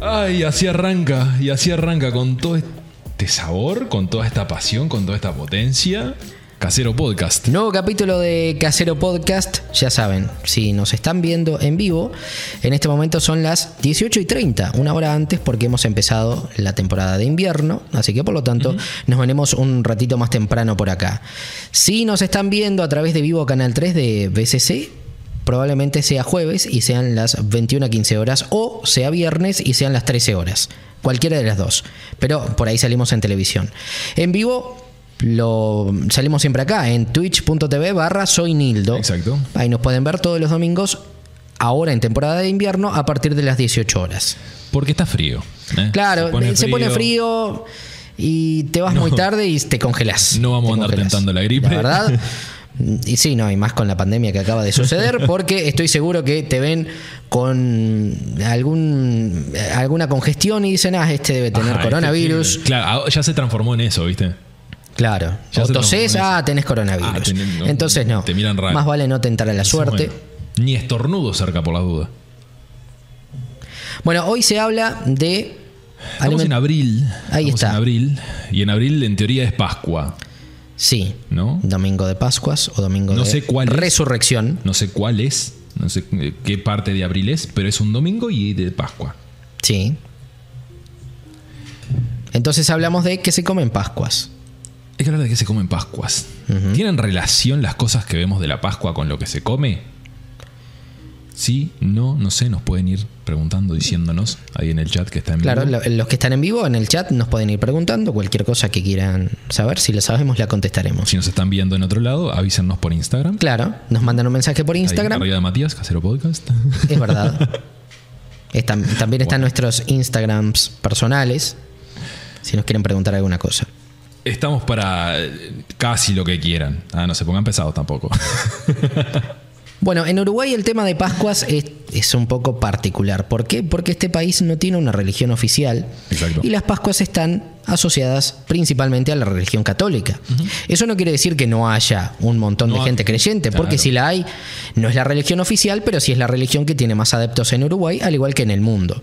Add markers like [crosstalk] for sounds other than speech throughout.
Ay, así arranca, y así arranca con todo este sabor, con toda esta pasión, con toda esta potencia. Casero Podcast. Nuevo capítulo de Casero Podcast. Ya saben, si nos están viendo en vivo, en este momento son las 18 y 30, una hora antes, porque hemos empezado la temporada de invierno. Así que por lo tanto, nos venimos un ratito más temprano por acá. Si nos están viendo a través de Vivo Canal 3 de BCC, probablemente sea jueves y sean las 21 a 15 horas, o sea viernes y sean las 13 horas. Cualquiera de las dos. Pero por ahí salimos en televisión. En vivo lo salimos siempre acá en twitch.tv barra soy Nildo. Exacto. Ahí nos pueden ver todos los domingos, ahora en temporada de invierno, a partir de las 18 horas. Porque está frío. ¿eh? Claro, se pone frío, y te vas muy tarde y te congelas. No vamos Te a andar congelás. tentando la gripe. La verdad. Y sí, no, y más con la pandemia que acaba de suceder, [laughs] porque estoy seguro que te ven con algún alguna congestión y dicen, ah, este debe tener Ajá, coronavirus. este tiene- Claro, ya se transformó en eso, ¿viste? Claro. Ya o tosés, ah, tenés coronavirus. Ah, no, Entonces no. te miran raro. Más vale no tentar a la suerte. Bueno, ni estornudo cerca por las dudas. Bueno, hoy se habla de. Estamos en abril. Ahí Estamos está. en abril. Y en abril, en teoría, es Pascua. Sí. ¿No? Domingo de Pascuas o domingo No de sé cuál es. Resurrección. No sé cuál es. No sé eh, qué parte de abril es, pero es un domingo y de Pascua. Sí. Entonces hablamos de que se comen Pascuas. Hay que hablar de qué se come en Pascuas. ¿Tienen relación las cosas que vemos de la Pascua con lo que se come? Sí, no, no sé, nos pueden ir preguntando, diciéndonos ahí en el chat que está en Claro, vivo. lo- los que están en vivo en el chat nos pueden ir preguntando cualquier cosa que quieran saber. Si lo sabemos, la contestaremos. Si nos están viendo en otro lado, avísennos por Instagram. Claro, nos mandan un mensaje por Ahí, Instagram. arriba de Matías, Casero Podcast. Es verdad. Están- también están nuestros Instagrams personales. Si nos quieren preguntar alguna cosa. Estamos para eh, casi lo que quieran. Ah, no se pongan pesados tampoco. [laughs] Bueno, en Uruguay el tema de Pascuas es, es un poco particular. ¿Por qué? Porque este país no tiene una religión oficial Exacto. y las Pascuas están asociadas principalmente a la religión católica. Eso no quiere decir que no haya un montón de gente creyente, porque claro. si la hay, no es la religión oficial, pero sí es la religión que tiene más adeptos en Uruguay, al igual que en el mundo.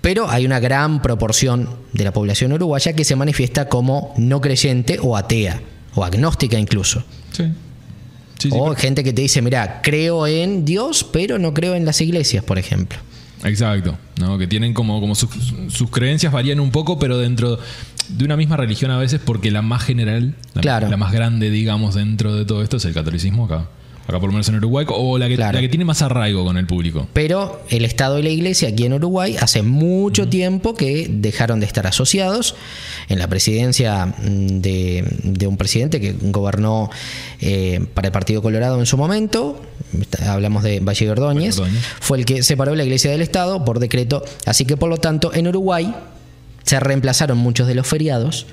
Pero hay una gran proporción de la población uruguaya que se manifiesta como no creyente o atea, o agnóstica incluso. sí. Sí, sí, O gente que te dice, mira, creo en Dios, pero no creo en las iglesias, por ejemplo. Exacto, ¿no? que tienen como, como sus, sus creencias varían un poco, pero dentro de una misma religión a veces, porque la más general, la, Claro. la más grande, digamos, dentro de todo esto es el catolicismo acá. Acá por lo menos en Uruguay, o la que, Claro. la que tiene más arraigo con el público. Pero el Estado y la Iglesia aquí en Uruguay hace mucho tiempo que dejaron de estar asociados. En la presidencia mm, de, de un presidente que gobernó eh, para el Partido Colorado en su momento, hablamos de Valle Ordóñez, Valle Ordóñez. fue el que separó la Iglesia del Estado por decreto. Así que por lo tanto en Uruguay se reemplazaron muchos de los feriados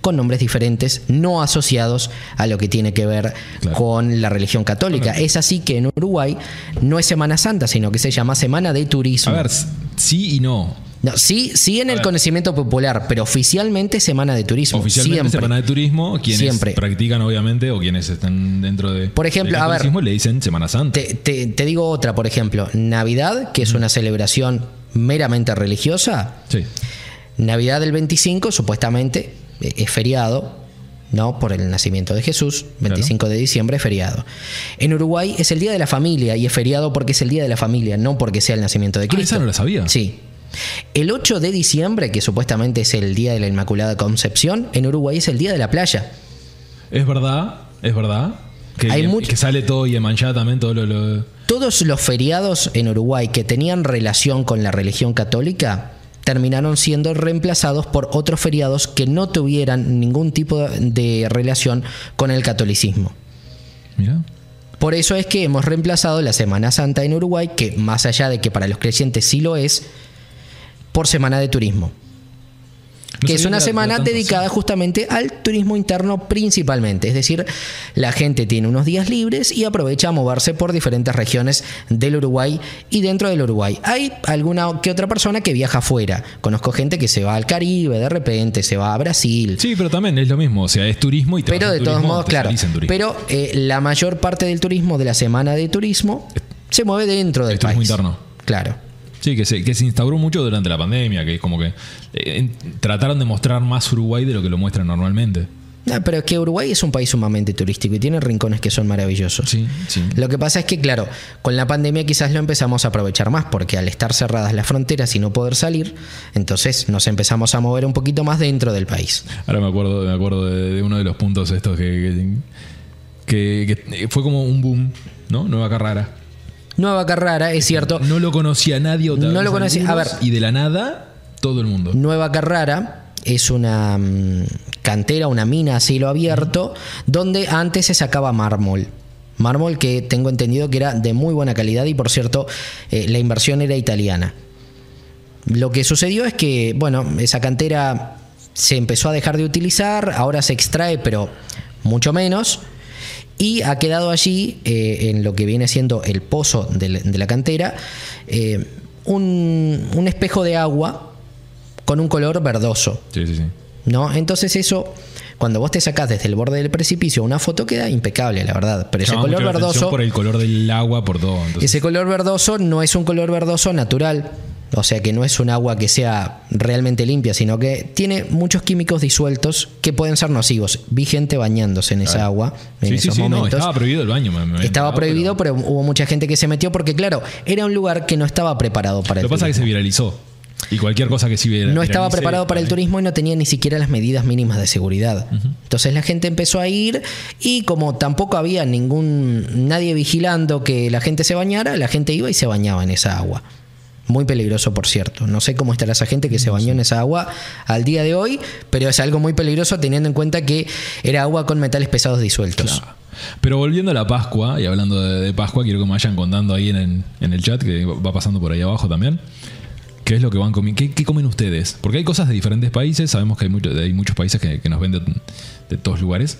con nombres diferentes, no asociados a lo que tiene que ver Claro. con la religión católica. Es así que en Uruguay no es Semana Santa, sino que se llama Semana de Turismo. A ver, sí y no. No, sí, sí en A el ver. conocimiento popular, pero oficialmente Semana de Turismo. Oficialmente siempre. Semana de Turismo, quienes Siempre. practican obviamente, o quienes están dentro de Por ejemplo, a ver. le dicen Semana Santa. Te, te- te digo otra, por ejemplo, Navidad, que es una celebración meramente religiosa. Sí. Navidad del 25, supuestamente, es feriado, ¿no? Por el nacimiento de Jesús, 25 de diciembre es feriado. En Uruguay es el Día de la Familia y es feriado porque es el Día de la Familia, no porque sea el nacimiento de Ah, Cristo. esa no la sabía. Sí. El 8 de diciembre, que supuestamente es el Día de la Inmaculada Concepción, en Uruguay es el Día de la Playa. Es verdad, es verdad. Que, Hay mucho- que sale todo y en manchada también todo lo... lo- Todos los feriados en Uruguay que tenían relación con la religión católica terminaron siendo reemplazados por otros feriados que no tuvieran ningún tipo de relación con el catolicismo. Mira. Por eso es que hemos reemplazado la Semana Santa en Uruguay, que más allá de que para los creyentes sí lo es, por Semana de Turismo. No que es una semana tanto, dedicada justamente al turismo interno principalmente. Es decir, la gente tiene unos días libres y aprovecha a moverse por diferentes regiones del Uruguay y dentro del Uruguay. Hay alguna que otra persona que viaja afuera. Conozco gente que se va al Caribe de repente, se va a Brasil. Sí, pero también es lo mismo. O sea, es turismo y te Pero de todos modos, claro. Pero eh, la mayor parte del turismo de la semana de turismo se mueve dentro del El turismo país. interno. Claro. Sí, que se, que se instauró mucho durante la pandemia, que como que eh, trataron de mostrar más Uruguay de lo que lo muestran normalmente. No, pero es que Uruguay es un país sumamente turístico y tiene rincones que son maravillosos. Sí, sí. Lo que pasa es que, claro, con la pandemia quizás lo empezamos a aprovechar más, porque al estar cerradas las fronteras y no poder salir, entonces nos empezamos a mover un poquito más dentro del país. Ahora me acuerdo, me acuerdo de, de uno de los puntos estos que, que, que- que fue como un boom, ¿no? Nueva Carrara. Nueva Carrara, es cierto, No lo conocía nadie otra No lo conocía- a ver. Y de la nada, todo el mundo. Nueva Carrara es una mm, cantera, una mina a cielo abierto, donde antes se sacaba mármol. Mármol que tengo entendido que era de muy buena calidad y por cierto eh, la inversión era italiana. Lo que sucedió es que, bueno, esa cantera se empezó a dejar de utilizar, ahora se extrae, pero mucho menos, y ha quedado allí, eh, en lo que viene siendo el pozo de la, de la cantera, eh, un, un espejo de agua con un color verdoso. Sí, sí, sí. ¿no? Entonces eso, cuando vos te sacás desde el borde del precipicio una foto queda impecable, la verdad. Pero ese color verdoso... Por el color del agua, por todo. entonces- Ese color verdoso no es un color verdoso natural, o sea que no es un agua que sea realmente limpia, sino que tiene muchos químicos disueltos que pueden ser nocivos. Vi gente bañándose en esa agua en sí, sí, esos sí, no, momentos. estaba prohibido el baño. me- Estaba prohibido, pero... hubo mucha gente que se metió porque, claro, era un lugar que no estaba preparado para Lo el que pasa es que se turismo. viralizó. Y cualquier cosa que sí vira- No estaba preparado para el turismo y no tenía ni siquiera las medidas mínimas de seguridad. Entonces la gente empezó a ir y como tampoco había ningún nadie vigilando que la gente se bañara, la gente iba y se bañaba en esa agua. Muy peligroso, por cierto. No sé cómo estará esa gente que se bañó en esa agua al día de hoy, pero es algo muy peligroso teniendo en cuenta que era agua con metales pesados disueltos. Claro. Pero volviendo a la Pascua, y hablando de, de Pascua, quiero que me vayan contando ahí en el, en el chat, que va pasando por ahí abajo también. ¿Qué es lo que van comiendo? ¿Qué, qué comen ustedes? Porque hay cosas de diferentes países. Sabemos que hay, mucho- hay muchos países que, que nos ven de, de todos lugares.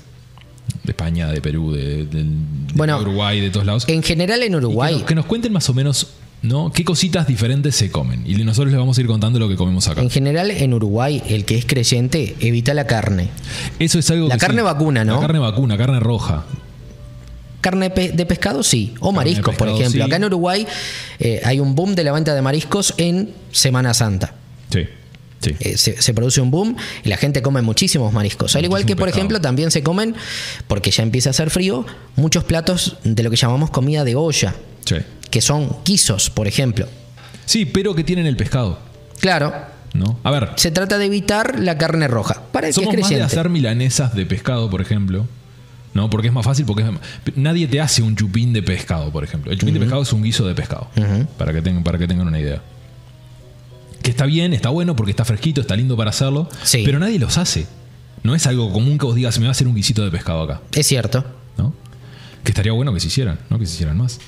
De España, de Perú, de, de- de Bueno, Uruguay, de todos lados. En general en Uruguay, Que nos, que nos cuenten más o menos, ¿no? ¿Qué cositas diferentes se comen? Y nosotros les vamos a ir contando lo que comemos acá. en general en Uruguay, el que es creyente evita la carne. Eso es algo La que carne sí. vacuna, ¿no? La carne vacuna, carne roja. Carne de pescado sí, o mariscos, por ejemplo. sí. Acá en Uruguay eh, hay un boom de la venta de mariscos en Semana Santa. Sí, sí. Eh, se, se produce un boom y la gente come muchísimos mariscos. Al igual que, por pescado. ejemplo, también se comen, porque ya empieza a hacer frío, muchos platos de lo que llamamos comida de olla, Sí. que son guisos, por ejemplo. Sí, pero que tienen el pescado, Claro, ¿no? A ver, se trata de evitar la carne roja. Para el que es somos más de hacer milanesas de pescado, por ejemplo. ¿No? Porque es más fácil, porque es- nadie te hace un chupín de pescado, por ejemplo. El chupín de pescado es un guiso de pescado. para, que tengan, para que tengan una idea. Que está bien, está bueno porque está fresquito, está lindo para hacerlo. Sí. Pero nadie los hace. No es algo común que vos digas, me va a hacer un guisito de pescado acá. Es cierto. ¿no? Que estaría bueno que se hicieran, ¿no? Que se hicieran más.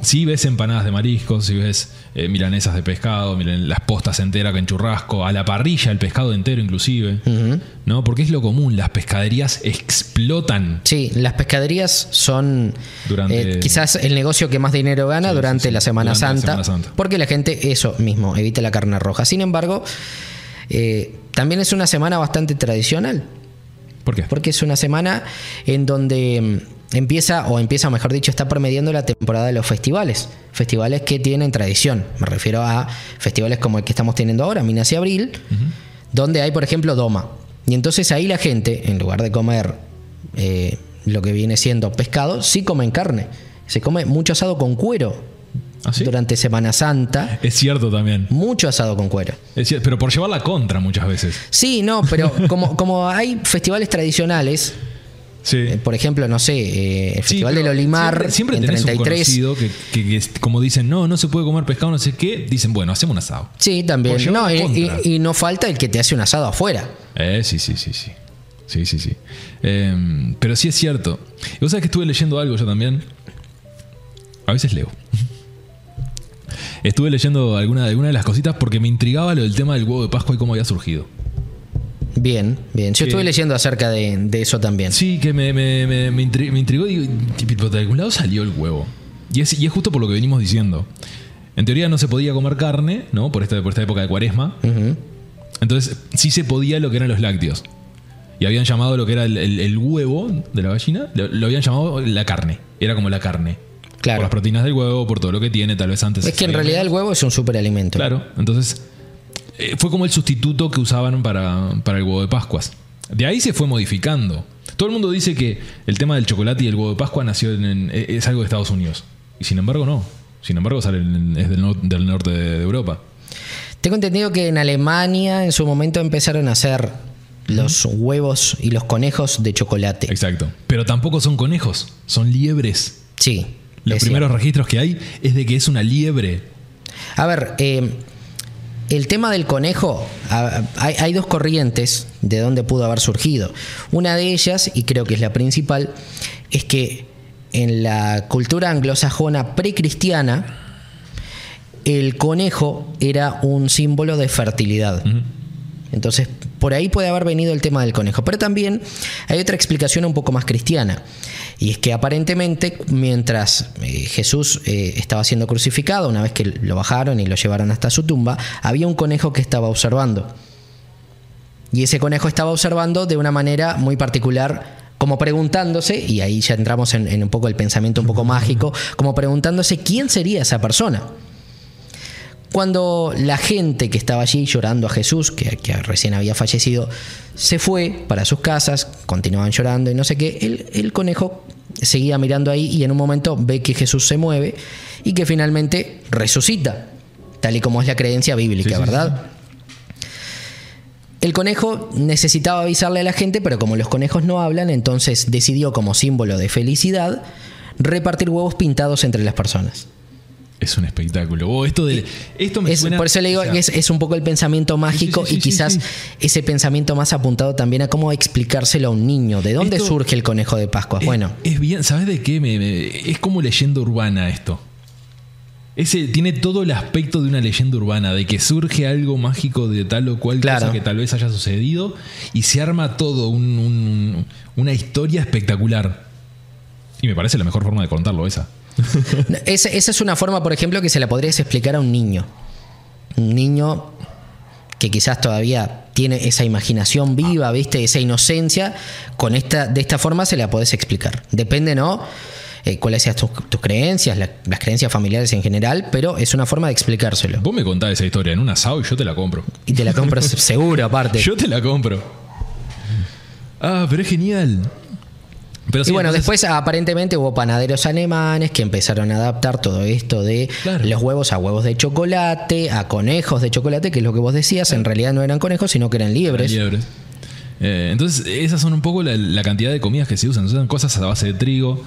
Si ves empanadas de mariscos, si ves eh, milanesas de pescado, miren, las postas enteras en churrasco, a la parrilla el pescado entero inclusive, ¿no? Porque es lo común, las pescaderías explotan. Sí, las pescaderías son Durante- eh, quizás el negocio que más dinero gana Sí, durante, sí, sí. La Semana Durante la Santa, Semana Santa. porque la gente eso mismo, evita la carne roja. Sin embargo, eh, también es una semana bastante tradicional, ¿Por qué? porque es una semana en donde mm, empieza, o empieza, mejor dicho, está promediando la temporada de los festivales. Festivales que tienen tradición. Me refiero a festivales como el que estamos teniendo ahora, Minas y Abril, donde hay, por ejemplo, Doma. Y entonces ahí la gente, en lugar de comer eh, lo que viene siendo pescado, sí comen carne. Se come mucho asado con cuero ¿Ah, sí? durante Semana Santa. Es cierto también. Mucho asado con cuero. Es pero por llevar la contra muchas veces. Sí, no, pero como, como hay festivales tradicionales, Sí. eh, por ejemplo, no sé, eh, el Sí, Festival del pero Olimar Siempre, siempre en tenés 33. un que, que- como dicen, no, no se puede comer pescado, no sé qué. Dicen, bueno, hacemos un asado. Sí, también. No, la y, contra. y- y no falta el que te hace un asado afuera. Eh, sí, sí, sí, sí. Sí, sí, sí. Eh, pero sí es cierto. Y vos sabés que estuve leyendo algo yo también. A veces leo. Estuve leyendo alguna, alguna de las cositas porque me intrigaba lo del tema del huevo de Pascua y cómo había surgido. Bien, bien. Yo Que- estuve leyendo acerca de, de eso también. Sí, que me, me, me, me intri- me intrigó. Digo, tipo, de algún lado salió el huevo. Y es, y es justo por lo que venimos diciendo. En teoría no se podía comer carne, ¿no? Por esta, por esta época de cuaresma. Entonces sí se podía lo que eran los lácteos. Y habían llamado lo que era el, el- el huevo de la gallina, lo, lo habían llamado la carne. Era como la carne. Claro. Por las proteínas del huevo, por todo lo que tiene, tal vez antes. Es que en realidad el huevo es un superalimento. Claro, entonces eh, fue como el sustituto que usaban para, para el huevo de Pascuas. De ahí se fue modificando. Todo el mundo dice que el tema del chocolate y el huevo de Pascua nació en, en- es algo de Estados Unidos. Y sin embargo no. Sin embargo sale en- es del, nor- del norte de, de Europa. Tengo entendido que en Alemania en su momento empezaron a hacer los huevos y los conejos de chocolate. Exacto. Pero tampoco son conejos, son liebres. Sí. Los primeros cierto. registros que hay es de que es una liebre. A ver, eh, el tema del conejo, hay, dos corrientes de dónde pudo haber surgido. Una de ellas, y creo que es la principal, es que en la cultura anglosajona precristiana, el conejo era un símbolo de fertilidad. Entonces, por ahí puede haber venido el tema del conejo. Pero también hay otra explicación un poco más cristiana. Y es que aparentemente, mientras eh, Jesús eh, estaba siendo crucificado, una vez que lo bajaron y lo llevaron hasta su tumba, había un conejo que estaba observando. Y ese conejo estaba observando de una manera muy particular, como preguntándose, y ahí ya entramos en, en un poco el pensamiento un poco mágico, como preguntándose quién sería esa persona. Cuando la gente que estaba allí llorando a Jesús, que, que recién había fallecido, se fue para sus casas, continuaban llorando y no sé qué, el, el conejo seguía mirando ahí y en un momento ve que Jesús se mueve y que finalmente resucita, tal y como es la creencia bíblica, Sí, sí, ¿verdad? El conejo necesitaba avisarle a la gente, pero como los conejos no hablan, entonces decidió como símbolo de felicidad repartir huevos pintados entre las personas. Es un espectáculo. Oh, esto de esto me Es- suena- por eso le digo o sea, que es, es un poco el pensamiento mágico sí, sí, y quizás ese pensamiento más apuntado también a cómo explicárselo a un niño. ¿De dónde Esto- surge el conejo de Pascua? es- Bueno, Es bien, ¿sabes de qué? Me- me- es como leyenda urbana esto. Ese, tiene todo el aspecto de una leyenda urbana, de que surge algo mágico de tal o cual Claro. cosa que tal vez haya sucedido y se arma todo un- un- una historia espectacular. Y me parece la mejor forma de contarlo esa. [laughs] esa, esa es una forma, por ejemplo, que se la podrías explicar a un niño. Un niño que quizás todavía tiene esa imaginación viva, ¿viste? Esa inocencia, con esta, de esta forma se la podés explicar. Depende, ¿no? Eh, cuáles sean tus, tus creencias, la- las creencias familiares en general, pero es una forma de explicárselo. Vos me contás esa historia en un asado y yo te la compro. Y te la compras [laughs] seguro, aparte. Yo te la compro. Ah, pero es genial. Pero y bueno, entonces- después aparentemente hubo panaderos alemanes que empezaron a adaptar todo esto de Claro. los huevos a huevos de chocolate, a conejos de chocolate, que es lo que vos decías, en realidad no eran conejos, sino que eran liebres. Liebres. Eh, entonces, esas son un poco la, la cantidad de comidas que se usan. Se usan cosas a base de trigo,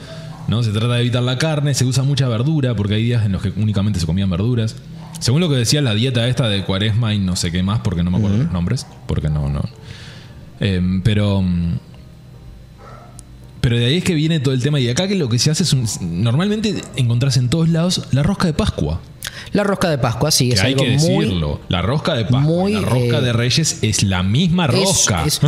¿no? Se trata de evitar la carne, se usa mucha verdura, porque hay días en los que únicamente se comían verduras. Según lo que decía la dieta esta de cuaresma y no sé qué más, porque no me acuerdo los nombres, porque no, no. Eh, pero. Pero de ahí es que viene todo el tema. Y acá que lo que se hace es un- normalmente encontrás en todos lados la rosca de Pascua. La rosca de Pascua, sí, Que es hay algo que muy. decirlo. La rosca de Pascua. muy, la rosca eh, de Reyes es la misma rosca. es-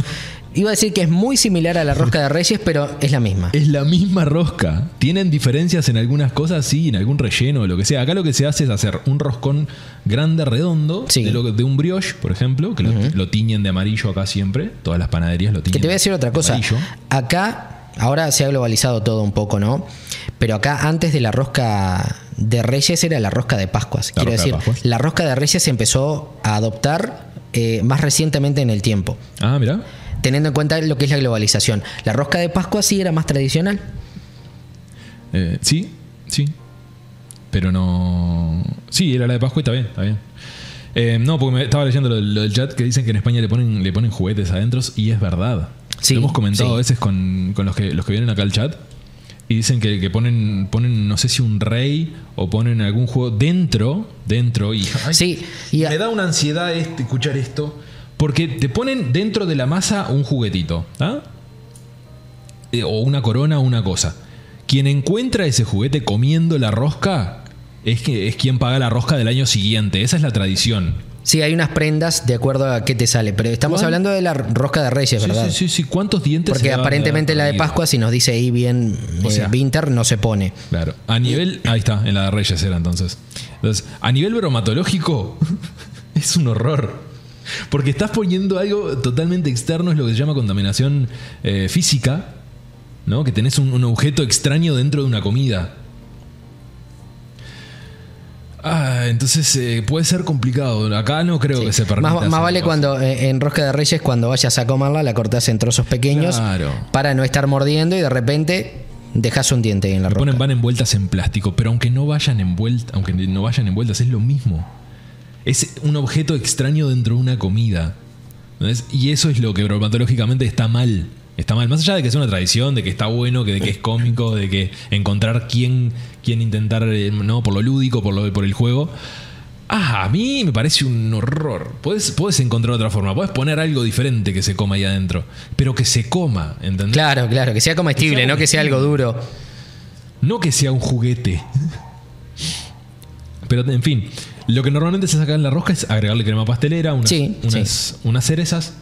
iba a decir que es muy similar a la rosca de Reyes, pero es la misma. Es la misma rosca. Tienen diferencias en algunas cosas, sí, en algún relleno o lo que sea. Acá lo que se hace es hacer un roscón grande, redondo, Sí. de, lo de un brioche, por ejemplo, que lo, lo tiñen de amarillo acá siempre. Todas las panaderías lo tiñen. Que te voy a decir otra de cosa. amarillo. Acá, ahora se ha globalizado todo un poco, ¿no? Pero acá antes de la rosca de Reyes era la rosca de Pascuas. La Quiero de decir, Pascuas. la rosca de Reyes se empezó a adoptar eh, más recientemente en el tiempo. Ah, mira. Teniendo en cuenta lo que es la globalización. La rosca de Pascua sí era más tradicional. Eh, sí, sí. Pero no. Sí, era la de Pascua y está bien, está bien. Eh, no, porque me estaba leyendo lo, lo del chat que dicen que en España le ponen, le ponen juguetes adentro y es verdad. Sí, lo hemos comentado sí. a veces con, con los, que, los que vienen acá al chat y dicen que, que ponen, ponen, no sé si un rey o ponen algún juego dentro, dentro y... ay, Sí, y a- me da una ansiedad este, escuchar esto porque te ponen dentro de la masa un juguetito, ¿ah? Eh, o una corona o una cosa. Quien encuentra ese juguete comiendo la rosca es, que, es quien paga la rosca del año siguiente. Esa es la tradición. Sí, hay unas prendas de acuerdo a qué te sale, pero estamos ¿Cuál? hablando de la rosca de Reyes, Sí, ¿verdad? sí, sí, sí. ¿Cuántos dientes Porque se aparentemente la de Pascua, si nos dice ahí bien O sea- Winter, no se pone. Claro. A nivel. Ahí está, en la de Reyes era entonces. Entonces, a nivel bromatológico, [laughs] es un horror. Porque estás poniendo algo totalmente externo, es lo que se llama contaminación eh, física, ¿no? Que tenés un, un objeto extraño dentro de una comida. Ah, entonces eh, puede ser complicado. Acá no creo que se permita. Más, más vale cuando eh, en rosca de Reyes, cuando vayas a comerla, la cortás en trozos pequeños Claro. para no estar mordiendo y de repente dejas un diente ahí en la rosca. ponen van envueltas en plástico, pero aunque no vayan envueltas, aunque no vayan envueltas, es lo mismo. Es un objeto extraño dentro de una comida. Y eso es lo que bromatológicamente está mal. Está mal. Más allá de que sea una tradición, de que está bueno, que, de que es cómico, de que encontrar quién, quién intentar, eh, no, por lo lúdico, por, lo, por el juego. Ah, a mí me parece un horror. Puedes, puedes encontrar otra forma. Puedes poner algo diferente que se coma ahí adentro. Pero que se coma, ¿entendés? Claro, claro, que sea comestible, Que sea no que sea algo duro. No que sea un juguete. Pero en fin, lo que normalmente se saca en la rosca es agregarle crema pastelera, unas, Sí, unas, unas cerezas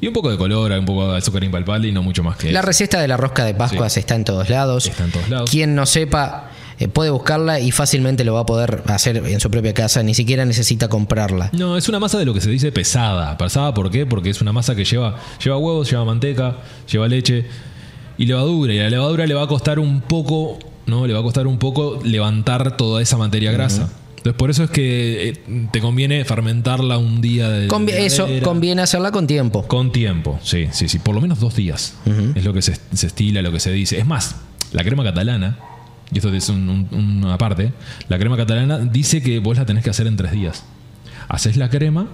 y un poco de color, un poco de azúcar impalpable y no mucho más que La eso. receta de la rosca de Pascuas está en todos lados. Está en todos lados. Quien no sepa eh, puede buscarla y fácilmente lo va a poder hacer en su propia casa, ni siquiera necesita comprarla. No, es una masa de lo que se dice pesada. ¿Pesada por qué? Porque es una masa que lleva, lleva huevos, lleva manteca, lleva leche y levadura. Y a la levadura le va a costar un poco, ¿no? Le va a costar un poco levantar toda esa materia grasa. Entonces por eso es que eh, te conviene fermentarla un día de Convi- de eso conviene hacerla con tiempo. Con tiempo, sí, sí, sí. Por lo menos dos días. Es lo que se, se estila, lo que se dice. Es más, la crema catalana, y esto es un- un- una parte, la crema catalana dice que vos la tenés que hacer en tres días. Haces la crema,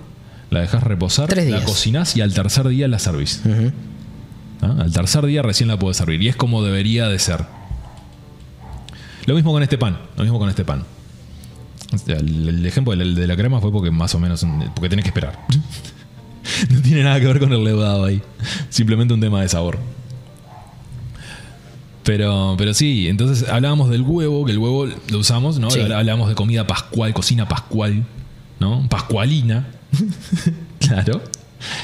la dejas reposar, Tres la cocinás y al tercer día la servís. ¿Ah? Al tercer día recién la podés servir. Y es como debería de ser. Lo mismo con este pan. Lo mismo con este pan. O sea, el, el ejemplo de la, de la crema fue porque más o menos. Porque tenés que esperar. [laughs] no tiene nada que ver con el leudado ahí. Simplemente un tema de sabor. Pero, pero sí, entonces hablábamos del huevo, que el huevo lo usamos, ¿no? Sí. Hablábamos de comida pascual, cocina pascual, ¿no? Pascualina. [laughs] claro.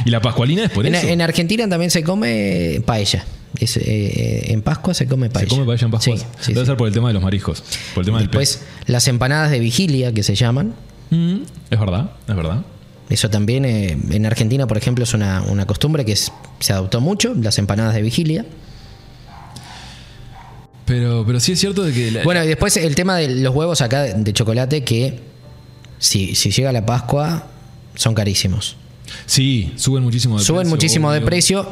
Y la pascualina es por En, eso. en Argentina también se come paella. Es, eh, en Pascua se come Se paella. come paella en Pascua. Sí, sí, Debe sí. ser por el tema de los mariscos. Por el tema del Después, las empanadas de vigilia que se llaman. pez. Mm, es verdad, es verdad. Eso también eh, en Argentina, por ejemplo, es una, una costumbre que es- se adoptó mucho, las empanadas de vigilia. Pero, pero sí es cierto de que. la- Bueno, y después el tema de los huevos acá de, chocolate que si, si llega la Pascua son carísimos. sí, suben muchísimo de Suben precio. muchísimo de precio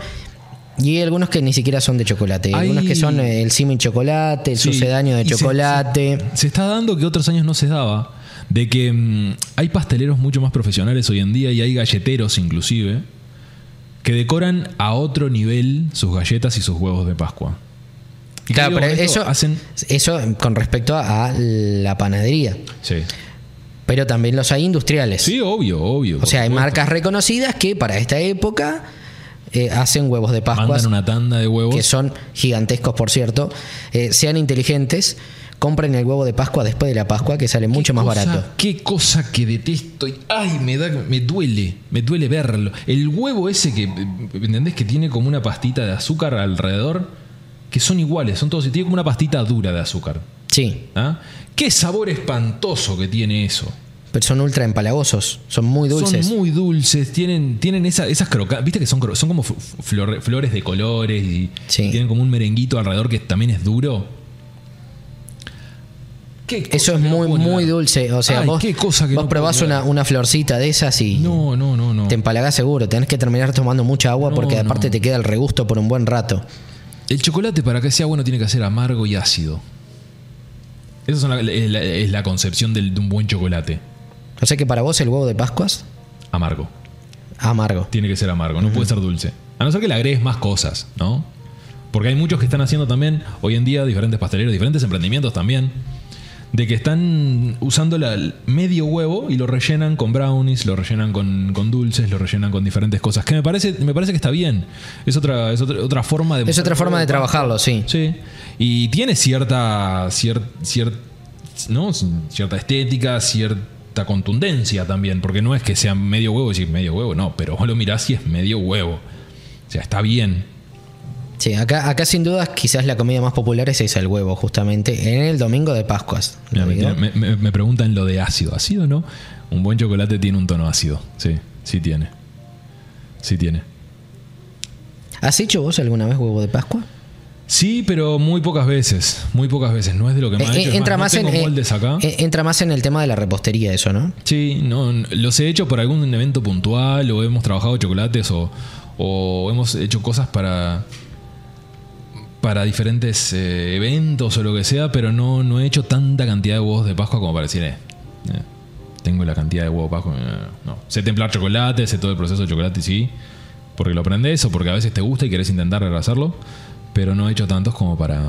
y hay algunos que ni siquiera son de chocolate. Hay- Algunos que son eh, el simin chocolate, el Sí, sucedáneo de y chocolate. Se, se está dando que otros años no se daba. De que mm, hay pasteleros mucho más profesionales hoy en día y hay galleteros inclusive que decoran a otro nivel sus galletas y sus huevos de Pascua. Y Claro, pero eso, hacen. eso con respecto a la panadería. Sí. Pero también los hay industriales. Sí, obvio, obvio. o sea, hay supuesto. marcas reconocidas que para esta época eh, hacen huevos de Pascua Mandan una tanda de huevos. que son gigantescos, por cierto. Eh, sean inteligentes, compren el huevo de Pascua después de la Pascua, que sale mucho más cosa- barato. Qué cosa que detesto. Ay, me da, me duele, me duele verlo. El huevo ese que, ¿entendés? Que tiene como una pastita de azúcar alrededor, que son iguales, son todos, y tiene como una pastita dura de azúcar. Sí, ¿ah? Qué sabor espantoso que tiene eso. Pero son ultra empalagosos, son muy dulces. Son muy dulces, tienen, tienen esa- esas crocantes, viste que son, son como flore- flores de colores y, Sí. y tienen como un merenguito alrededor que también es duro. Qué Eso es muy, muy dulce. O sea, Ay, vos, qué cosa que vos no probás una, una florcita de esas y No, no, no, no. te empalagás seguro. Tenés que terminar tomando mucha agua No, porque no. aparte te queda el regusto por un buen rato. El chocolate para que sea bueno tiene que ser amargo y ácido. Esa la- es, la, es la concepción del- de un buen chocolate. O sea que para vos el huevo de Pascuas, Amargo. amargo. Tiene que ser amargo, no puede ser dulce. A no ser que le agregues más cosas, ¿no? Porque hay muchos que están haciendo también, hoy en día, diferentes pasteleros, diferentes emprendimientos también, de que están usando la, el medio huevo y lo rellenan con brownies, lo rellenan con, con dulces, lo rellenan con diferentes cosas. Que me parece, me parece que está bien. Es otra, es otra, otra forma de. Es otra forma de trabajarlo, sí. Sí. Y tiene cierta. cier- cier- ¿no? cierta estética, cier- cierta contundencia también, porque no es que sea medio huevo y decir medio huevo, no, pero vos lo mirás y es medio huevo. O sea, está bien. Sí, acá, acá sin dudas quizás la comida más popular es esa, el huevo, justamente, en el domingo de Pascuas. Me- me preguntan lo de ácido. ¿Ácido no? Un buen chocolate tiene un tono ácido. Sí, sí tiene. Sí tiene. ¿Has hecho vos alguna vez huevo de Pascua? Sí, pero muy pocas veces. Muy pocas veces. No es de lo que más Eh, he hecho. eh, entra, más, en, eh, moldes acá. entra más en el tema de la repostería, eso, ¿no? Sí, no, los he hecho por algún evento puntual o hemos trabajado chocolates o, o hemos hecho cosas para para diferentes eh, eventos o lo que sea, pero no, no he hecho tanta cantidad de huevos de Pascua como para decir, eh, eh, tengo la cantidad de huevos de Pascua. no. Sé templar chocolate, sé todo el proceso de chocolate, sí, porque lo aprendes o porque a veces te gusta y querés intentar hacerlo, pero no he hecho tantos como para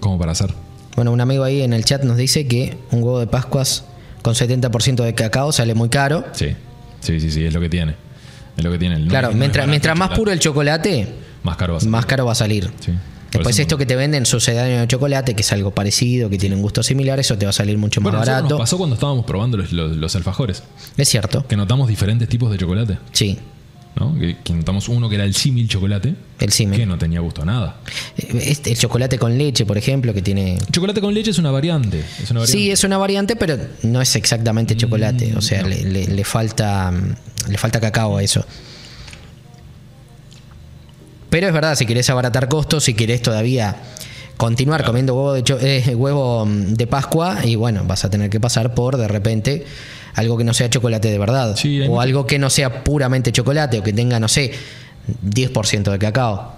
como para hacer. Bueno, un amigo ahí en el chat nos dice que un huevo de Pascuas con 70% de cacao sale muy caro. Sí, sí, sí, sí, es lo que tiene. Es lo que tiene. No claro, no mientras, mientras más puro el chocolate, Más caro va a ser. más caro va a salir. Sí. Después esto que te venden sucedáneo de chocolate, que es algo parecido, que tiene un gusto similar, eso te va a salir mucho más Bueno, barato. nos pasó cuando estábamos probando los, los- los alfajores, Es cierto, que notamos diferentes tipos de chocolate. sí, ¿no? Que, que notamos uno que era el símil chocolate, el símil. que no tenía gusto a nada. Este, el chocolate con leche, por ejemplo, que tiene... Chocolate con leche es una variante. Es una variante. Sí, es una variante, pero no es exactamente chocolate. O sea, no. le, le- le falta, mm, le falta cacao a eso. Pero es verdad, si querés abaratar costos, si querés todavía continuar comiendo huevo de, eh, huevo mm, de Pascua, y bueno, vas a tener que pasar por de repente algo que no sea chocolate de verdad. Sí, o algo que no sea puramente chocolate, o que tenga, no sé, 10% de cacao.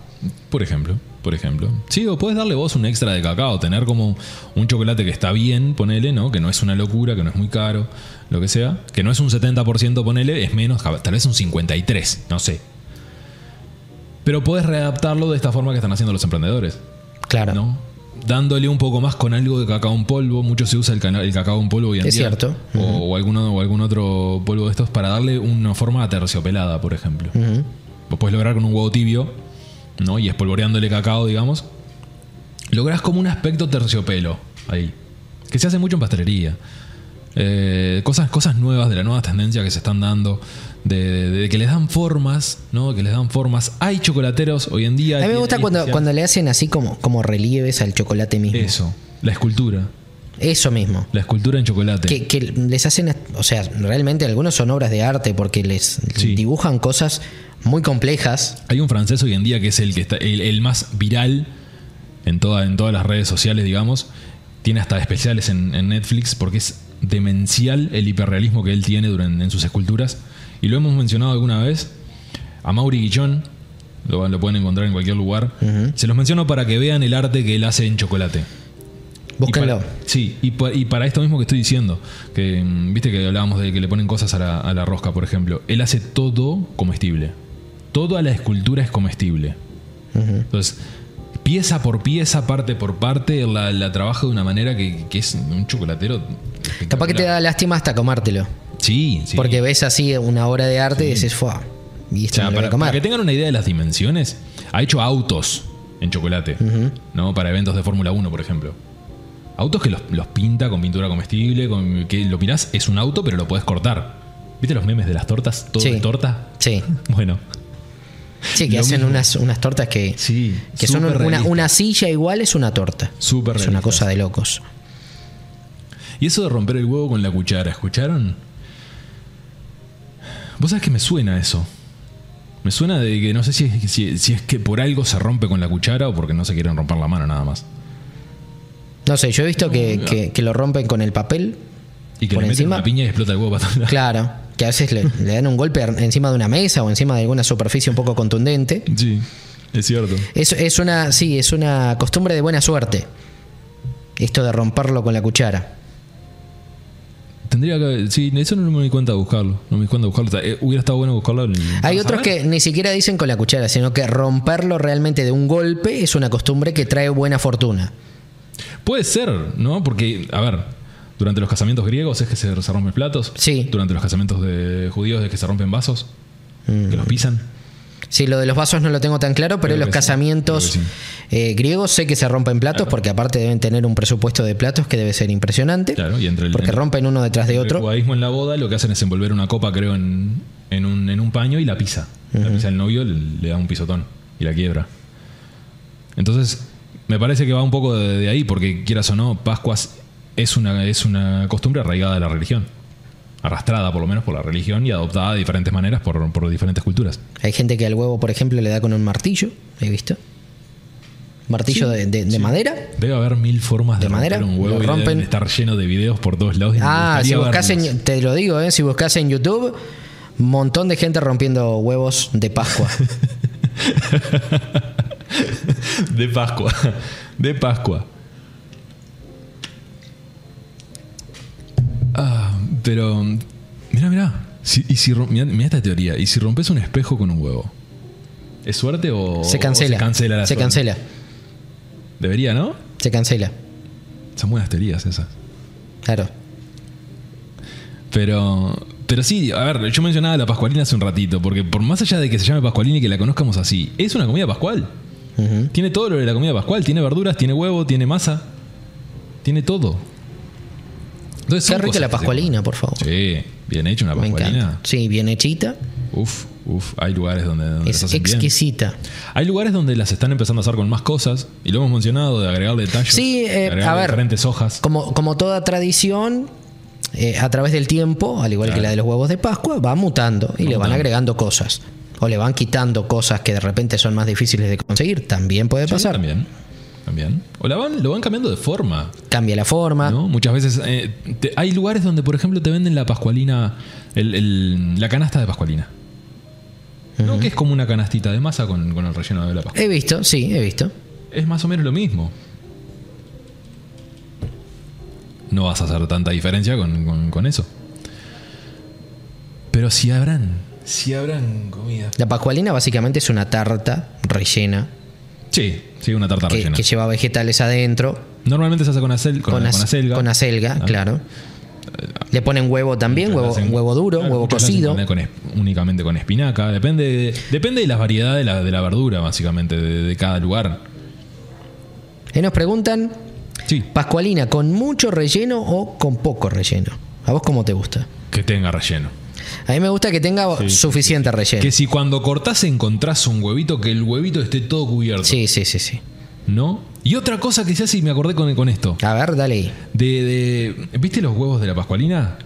Por ejemplo, por ejemplo. Sí, o puedes darle vos un extra de cacao, tener como un chocolate que está bien, ponele, ¿no? Que no es una locura, que no es muy caro, lo que sea. Que no es un 70%, ponele, es menos, tal vez un 53, no sé. Pero puedes readaptarlo de esta forma que están haciendo los emprendedores. Claro. ¿no? Dándole un poco más con algo de cacao en polvo. Mucho se usa el, cacao en polvo hoy en Es día. cierto. O, o alguno, o algún otro polvo de estos para darle una forma aterciopelada, por ejemplo. Ujú. Vos puedes lograr con un huevo tibio, ¿no? Y espolvoreándole cacao, digamos. Lográs como un aspecto terciopelo ahí. Que se hace mucho en pastelería. Eh, cosas, cosas nuevas de la nueva tendencia que se están dando. De, de- de que les dan formas, ¿no? Que les dan formas. Hay chocolateros hoy en día. A mí me gusta cuando, cuando le hacen así como, como relieves al chocolate mismo. Eso, la escultura. Eso mismo. La escultura en chocolate. Que, que les hacen, o sea, realmente algunos son obras de arte porque les Sí. dibujan cosas muy complejas. Hay un francés hoy en día que es el que está el, el más viral en, toda, en todas las redes sociales, digamos. Tiene hasta especiales en, en Netflix porque es demencial el hiperrealismo que él tiene durante, en sus esculturas. Y lo hemos mencionado alguna vez. A Mauri Guillón, lo, lo pueden encontrar en cualquier lugar. Se los menciono para que vean el arte que él hace en chocolate. Búsquenlo. Y para- sí, y, pa- y para esto mismo que estoy diciendo, que mm, viste que hablábamos de que le ponen cosas a la, a la rosca, por ejemplo, él hace todo comestible. Toda la escultura es comestible. Entonces, pieza por pieza, parte por parte, la, la trabaja de una manera que, que es un chocolatero. Capaz que te da lástima hasta comértelo. Sí, sí. Porque ves así una obra de arte y dices, ¡fua! Y O esto sea, no lo voy para, a comer. para que tengan una idea de las dimensiones, ha hecho autos en chocolate, ¿no? Para eventos de Fórmula 1, por ejemplo. Autos que los, los pinta con pintura comestible, con, que lo mirás, es un auto, pero lo podés cortar. ¿Viste los memes de las tortas? Todo Sí. es torta. Sí, [laughs] Bueno, sí, que Lo hacen mismo. unas, unas tortas que, sí. que son una, una silla igual es una torta. Súper Es una cosa de locos. Y eso de romper el huevo con la cuchara, ¿escucharon? Vos sabés que me suena eso. Me suena de que no sé si es, si, si es que por algo se rompe con la cuchara o porque no se quieren romper la mano nada más. No sé, yo he visto que, que- que lo rompen con el papel. Y que Por le meten encima. una piña y explota el huevo para todos lados. Claro, que a veces le, [laughs] le dan un golpe encima de una mesa o encima de alguna superficie un poco contundente. Sí, es cierto. Es, es una, sí, es una costumbre de buena suerte. Esto de romperlo con la cuchara. Tendría que. Sí, eso no me di cuenta de buscarlo. No me di cuenta de buscarlo. Eh, hubiera estado bueno buscarlo. en- Hay ¿Vas a otros que ni siquiera dicen con la cuchara, sino que romperlo realmente de un golpe es una costumbre que trae buena fortuna. Puede ser, ¿no? Porque, a ver, durante los casamientos griegos es que se, se rompen platos. Sí. Durante los casamientos de judíos es que se rompen vasos. Mm. Que los pisan. Sí, lo de los vasos no lo tengo tan claro, pero Creo los sí, casamientos eh, griegos sé que se rompen platos, porque aparte deben tener un presupuesto de platos que debe ser impresionante. Claro, y entre el- porque rompen uno detrás de El otro. judaísmo en la boda lo que hacen es envolver una copa, creo, en, en un, en un paño y la pisa. La pisa el novio, le, le da un pisotón y la quiebra. Entonces, me parece que va un poco de, de ahí, porque quieras o no, Pascuas es una, es una costumbre arraigada de la religión. Arrastrada por lo menos por la religión y adoptada de diferentes maneras por, por diferentes culturas. Hay gente que al huevo, por ejemplo, le da con un martillo, he visto. Martillo de, de- de madera. Debe haber mil formas de, ¿De madera? un huevo Lo rompen. estar lleno de videos por todos lados. Ah, si buscas en, te lo digo, eh, si buscas en YouTube, montón de gente rompiendo huevos de Pascua. [laughs] De Pascua. De Pascua. Ah, pero. Mira, mira. Si, y si, esta teoría. ¿Y si rompes un espejo con un huevo? ¿Es suerte o se o cancela. se cancela la se suerte? cancela. Debería, ¿no? Se cancela. Son buenas teorías esas. Claro. Pero. Pero sí, a ver, yo mencionaba la Pascualina hace un ratito, porque por más allá de que se llame Pascualina y que la conozcamos así, es una comida pascual. Tiene todo lo de la comida pascual, tiene verduras, tiene huevo, tiene masa, tiene todo. Entonces, Qué rica la pascualina, por favor. Sí, bien hecho una pascualina. Sí, bien hechita. Uf, uf, hay lugares donde, donde las Es bien. exquisita. Hay lugares donde las están empezando a hacer con más cosas, y lo hemos mencionado, de agregarle tallos, Sí, de eh, agregarle a ver. diferentes hojas. Como, como toda tradición, eh, a través del tiempo, al igual que la de los huevos de Pascua, va mutando y Va le van agregando cosas. O le van quitando cosas que de repente son más difíciles de conseguir. También puede Sí, pasar. También, también. O la van, lo van cambiando de forma. Cambia la forma. ¿no? Muchas veces eh, te- hay lugares donde, por ejemplo, te venden la pascualina, el- el- la canasta de pascualina. ¿no? Que es como una canastita de masa con, con el relleno de la pascua. He visto, sí, he visto. Es más o menos lo mismo. No vas a hacer tanta diferencia con, con- con eso. Pero si habrán, si habrán comida. La pascualina básicamente es una tarta rellena Sí, sí, una tarta que, rellena. que lleva vegetales adentro Normalmente se hace con, acel, con, con, con acelga. con acelga, Ah. claro. Le ponen huevo también, huevo, hacen- huevo duro, claro, huevo cocido. con- únicamente con espinaca. Depende de, depende de la variedad de la, de la verdura, básicamente, de, de cada lugar. Y nos preguntan, Sí, ¿pascualina con mucho relleno o con poco relleno? ¿A vos cómo te gusta? que tenga relleno. A mí me gusta que tenga Sí, suficiente relleno. Que si cuando cortás encontrás un huevito, que el huevito esté todo cubierto. Sí, sí, sí, sí. ¿No? Y otra cosa que se hace, y me acordé con, con esto. A ver, dale. De, de- ¿Viste los huevos de la pascualina?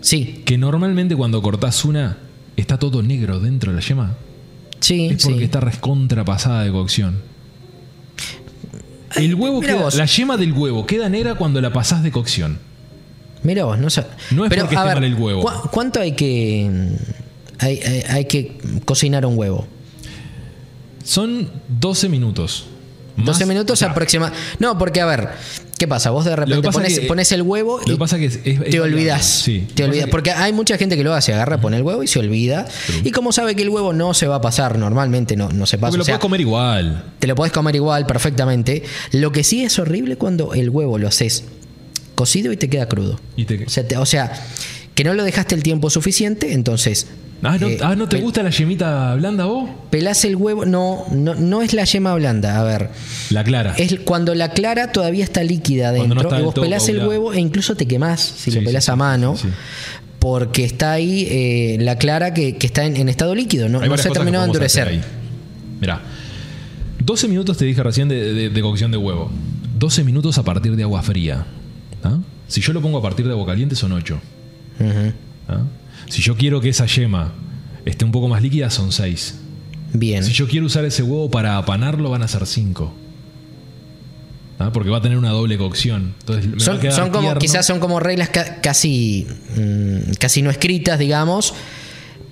Sí, Que normalmente cuando cortás una, está todo negro dentro de la yema. sí, Es porque sí. está recontrapasada de cocción. El huevo queda, la yema del huevo queda negra cuando la pasás de cocción. Mira vos, no sé. No es porque esté mal el huevo. ¿cu- ¿Cuánto hay que hay, hay- hay que cocinar un huevo? Son 12 minutos. Más- 12 minutos o sea, aproximadamente. No, porque a ver, ¿qué pasa? Vos de repente pones, que- pones el huevo y pasa que es, es- es te olvidas. Sí. Te olvidas. Porque hay mucha gente que lo hace, agarra, pone el huevo y se olvida. Y como sabe que el huevo no se va a pasar, normalmente no, no se pasa. Porque o lo sea, puedes comer igual. te lo podés comer igual perfectamente. Lo que sí es horrible cuando el huevo lo haces cocido y te queda crudo. Y te- O sea, te- o sea, que no lo dejaste el tiempo suficiente, entonces. Ah, ¿no, eh, ah, ¿no te gusta la yemita blanda vos? Pelás el huevo. No, no, no es la yema blanda. A ver. La clara. Es cuando la clara todavía está líquida no dentro está y vos pelás el huevo e incluso te quemás si Sí, lo pelás sí, a mano. sí. Porque está ahí eh, la clara que, que está en, en estado líquido, no, no se cosas terminó de endurecer. Mirá. 12 minutos te dije recién de, de- de cocción de huevo. 12 minutos a partir de agua fría. ¿Ah? Si yo lo pongo a partir de agua caliente son 8. Ujú. ¿Ah? Si yo quiero que esa yema esté un poco más líquida son 6. Bien. Si yo quiero usar ese huevo para apanarlo van a ser 5. Porque va a tener una doble cocción. Entonces me va a Son, quedar son como, tierno. quizás son como reglas ca- casi, mm, casi no escritas, digamos,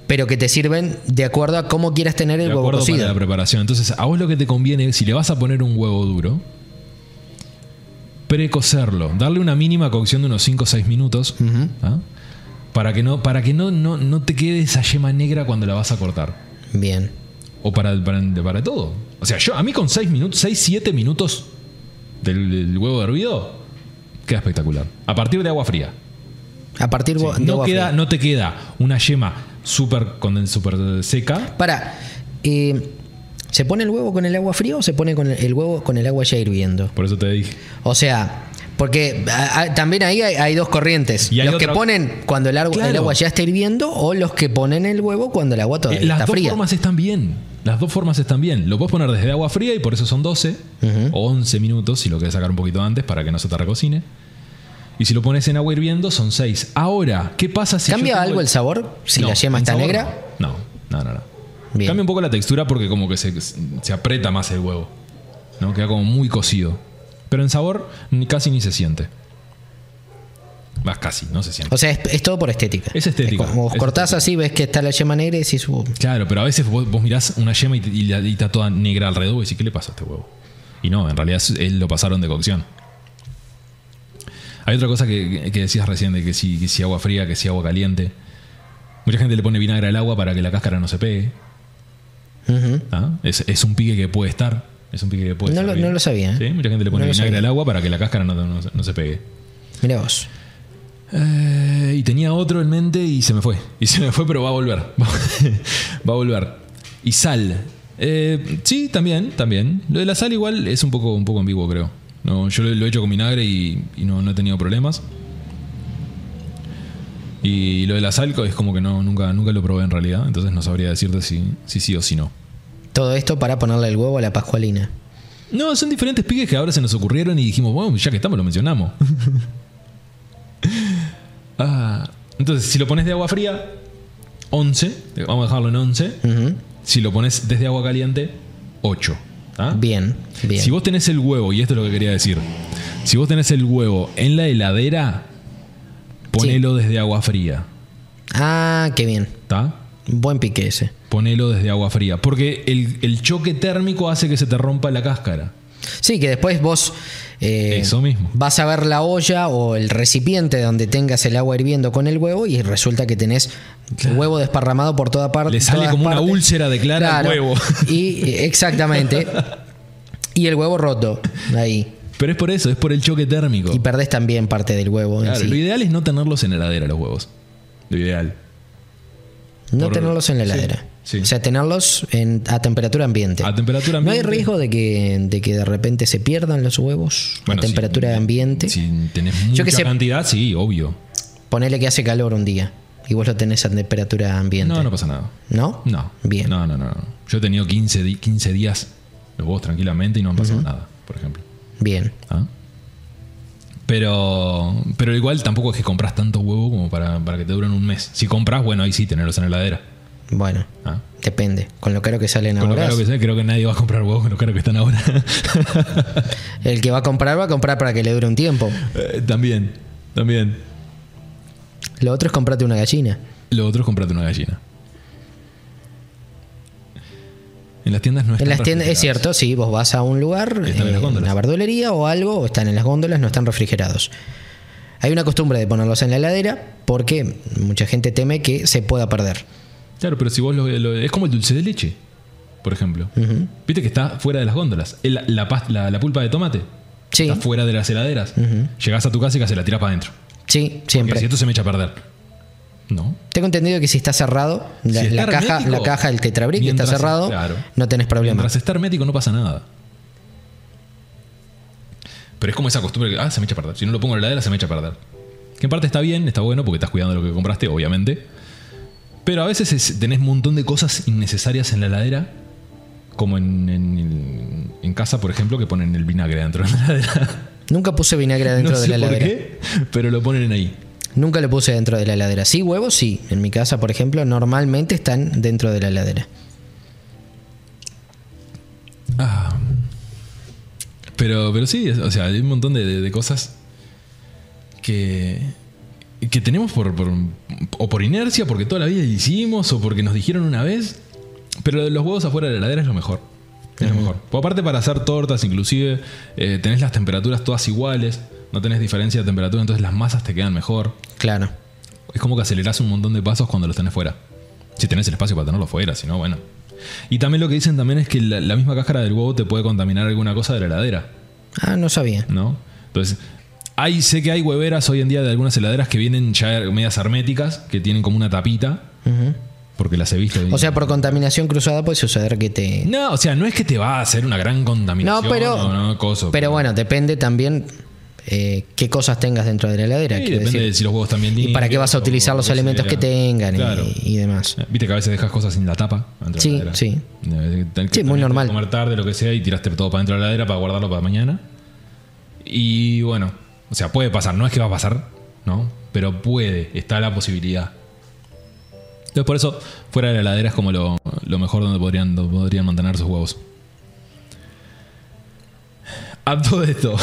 pero que te sirven de acuerdo a cómo quieras tener el de huevo acuerdo para cocido. la preparación. Entonces, a vos lo que te conviene, si le vas a poner un huevo duro, precocerlo, darle una mínima cocción de unos 5 o 6 minutos, ¿ah? para que, no, para que no, no, no te quede esa yema negra cuando la vas a cortar. Bien. O para, para, para todo. O sea, yo a mí con 6 minutos, 6, 7 minutos del, del huevo hervido, queda espectacular. A partir de agua fría. A partir Sí, de no, agua queda, fría. no te queda una yema súper súper seca. Para, eh, ¿se pone el huevo con el agua fría o se pone con el, huevo con el agua ya hirviendo? Por eso te dije. O sea, porque a- a- también ahí hay, hay dos corrientes. Y hay los que ponen cuando el, agua- el Claro. agua ya está hirviendo o los que ponen el huevo cuando el agua todavía Eh, Las está dos fría. formas están bien. Las dos formas están bien. Lo puedes poner desde agua fría y por eso son 12 o 11 minutos si lo quieres sacar un poquito antes para que no se te recocine. Y si lo pones en agua hirviendo son 6. Ahora, ¿qué pasa si ¿Cambia algo el sabor si No, la yema está sabor negra? No, no, no. no. Bien. Cambia un poco la textura porque como que se, se aprieta más el huevo. ¿no? Queda como muy cocido. Pero en sabor ni, casi ni se siente. Más casi, no se siente. O sea, es, es todo por estética. Es estética, como vos es cortás así, ves que está la yema negra y decís, uh, Claro, pero a veces vos, vos mirás una yema y, y y está toda negra alrededor y decís, ¿qué le pasa a este huevo? Y no, en realidad es- él lo pasaron de cocción. Hay otra cosa que, que decías recién de que si, que si agua fría, que si agua caliente. Mucha gente le pone vinagre al agua para que la cáscara no se pegue. ¿Ah? Es, es un pique que puede estar. Es un pique que puede No estar lo- no lo sabía, ¿eh? Sí, mucha gente le pone No vinagre al agua para que la cáscara no, no- no se pegue. Mirá vos. Eh, y tenía otro en mente y se me fue. Y se me fue, pero va a volver. [laughs] va a volver. Y sal. Eh, sí, también, también. Lo de la sal igual es un poco, un poco ambiguo, creo. No, yo lo, lo he hecho con vinagre y, y no, no he tenido problemas. Y lo de la sal es como que no, nunca, nunca lo probé en realidad. Entonces no sabría decirte si, si sí o si no. Todo esto para ponerle el huevo a la pascualina. No, son diferentes piques que ahora se nos ocurrieron y dijimos, bueno, ya que estamos, lo mencionamos. [laughs] Ah, entonces, si lo pones de agua fría, 11, vamos a dejarlo en 11. Ujú. Si lo pones desde agua caliente, 8. ¿ah? Bien, bien. Si vos tenés el huevo, y esto es lo que quería decir, si vos tenés el huevo en la heladera, ponelo desde agua fría. Ah, qué bien. ¿Está? Buen pique ese. Ponelo desde agua fría. Porque el, el choque térmico hace que se te rompa la cáscara. Sí, que después vos eh, Eso mismo. vas a ver la olla o el recipiente donde tengas el agua hirviendo con el huevo y resulta que tenés huevo desparramado por toda parte. Le sale como una úlcera de clara al huevo. Y eh, exactamente. [laughs] y el huevo roto ahí. Pero es por eso, es por el choque térmico. Y perdés también parte del huevo. en Claro, sí. Lo ideal es no tenerlos en heladera los huevos. Lo ideal. No por- tenerlos en la heladera. sí. O sea, tenerlos en- a temperatura ambiente. A temperatura ¿No hay ambiente. riesgo de que, de que de repente se pierdan los huevos Bueno, a temperatura si- ambiente? Si tenés mucha que cantidad, sí, obvio. Ponele que hace calor un día y vos lo tenés a temperatura ambiente. No, no pasa nada. ¿No? No. Bien. No, no, no. Yo he tenido 15, di- 15 días los huevos tranquilamente y no han pasado nada, por ejemplo. Bien. ¿Ah? Pero, pero igual tampoco es que compras tantos huevos como para, para que te duren un mes. Si compras, bueno, ahí sí, tenerlos en la heladera. Bueno, ¿Ah? depende. Con lo caro que salen Con lo ahora. caro que sea, creo que nadie va a comprar huevos con lo caro que están ahora. [laughs] El que va a comprar va a comprar para que le dure un tiempo. Eh, también, también. Lo otro es comprarte una gallina. Lo otro es comprarte una gallina. En las tiendas no están En las tiendas, es cierto, sí, vos vas a un lugar, Están en eh, una verdulería o algo, o están en las góndolas, no están refrigerados. Hay una costumbre de ponerlos en la heladera porque mucha gente teme que se pueda perder. Claro, pero si vos lo, lo- es como el dulce de leche, por ejemplo. Viste que está fuera de las góndolas. La, la pas- la- la pulpa de tomate Sí, está fuera de las heladeras. Llegás a tu casa y se la tirás para adentro. sí, Porque siempre. si esto se me echa a perder. No. Tengo entendido que si está cerrado, la, Si está la caja, la caja, el tetrabric está cerrado, claro. no tenés problema. Mientras está hermético no pasa nada. Pero es como esa costumbre que, ah, se me echa a perder. Si no lo pongo en la heladera, se me echa a perder. Que en parte está bien, está bueno porque estás cuidando lo que compraste, obviamente. Pero a veces es- tenés un montón de cosas innecesarias en la heladera. Como en, en- en casa, por ejemplo, que ponen el vinagre dentro de la heladera. Nunca puse vinagre dentro [laughs] no de la por heladera. qué, pero lo ponen ahí. Nunca lo puse dentro de la heladera. Sí, huevos, sí. En mi casa, por ejemplo, normalmente están dentro de la heladera. Ah. Pero, pero sí, o sea, hay un montón de, de- de cosas que, que tenemos por, por- o por inercia, porque toda la vida hicimos, o porque nos dijeron una vez. Pero los huevos afuera de la heladera es lo mejor. Es lo mejor. Aparte, para hacer tortas, inclusive, eh, tenés las temperaturas todas iguales, no tenés diferencia de temperatura, entonces las masas te quedan mejor. Claro. Es como que acelerás un montón de pasos cuando los tenés fuera. Si tenés el espacio para tenerlos fuera, si no, bueno. Y también lo que dicen también es que la, la misma cáscara del huevo te puede contaminar alguna cosa de la heladera, Ah, no sabía. ¿no? Entonces, hay, sé que hay hueveras hoy en día de algunas heladeras que vienen ya medias herméticas, que tienen como una tapita, porque las he visto. O sea, por contaminación cruzada puede suceder que te. no, o sea, no es que te va a hacer una gran contaminación. No, pero- o no, coso, Pero bueno, depende también eh, qué cosas tengas dentro de la heladera. Sí, quiero depende decir. de si los huevos también y para qué vas a utilizar los lo que tengan y- Claro. y, demás. Viste que a veces dejas cosas sin la tapa. de Sí, la sí. Eh, Sí, muy normal. Comer tarde, lo que sea, y tiraste todo para dentro de la heladera para guardarlo para mañana. Y bueno, o sea, puede pasar. No es que va a pasar, ¿no? Pero puede, está la posibilidad. Entonces, por eso, fuera de la heladera es como lo, lo mejor donde podrían, donde podrían mantener sus huevos. A todo esto,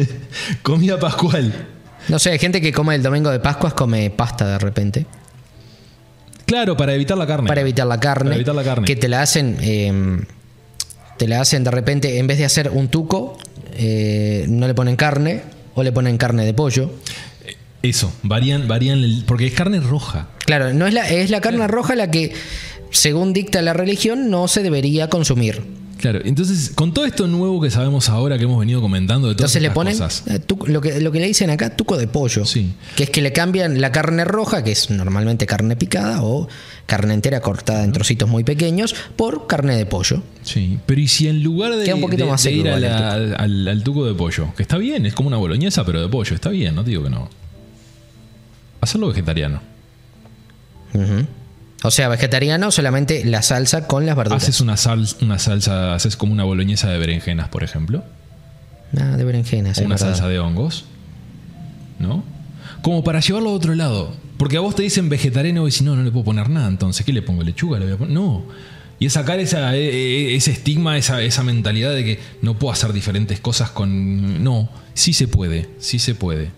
[laughs] comida pascual. No sé, hay gente que come el domingo de Pascuas, come pasta de repente. Claro, para evitar la carne. Para evitar la carne. Para evitar la carne. Que te la hacen. eh, te la hacen de repente, en vez de hacer un tuco, eh, no le ponen carne o le ponen carne de pollo. Eso, varían, varían el- porque es carne roja. Claro, no es la, es la carne roja la que, según dicta la religión, no se debería consumir. Claro, entonces con todo esto nuevo que sabemos ahora que hemos venido comentando de todas Entonces le estas ponen cosas, eh, lo, que, lo que le dicen acá, tuco de pollo. Sí. Que es que le cambian la carne roja, que es normalmente carne picada o carne entera cortada en trocitos muy pequeños, por carne de pollo. sí, pero y si en lugar de, Queda un poquito de- más de seco ir a la- al, al- al tuco de pollo, que está bien, es como una boloñesa pero de pollo, está bien, no te digo que no. Hacerlo vegetariano. Ujú. O sea, vegetariano, solamente la salsa con las verduras. Haces una, sal, una salsa, haces como una boloñesa de berenjenas, por ejemplo. Ah, de berenjenas. o una salsa de hongos. ¿No? Como para llevarlo a otro lado. Porque a vos te dicen vegetariano y si no, no le puedo poner nada. Entonces, ¿qué le pongo? ¿Lechuga? ¿Le voy a poner? No. Y es sacar esa, e- e- ese estigma, esa, esa mentalidad de que no puedo hacer diferentes cosas con. No, sí se puede, sí se puede.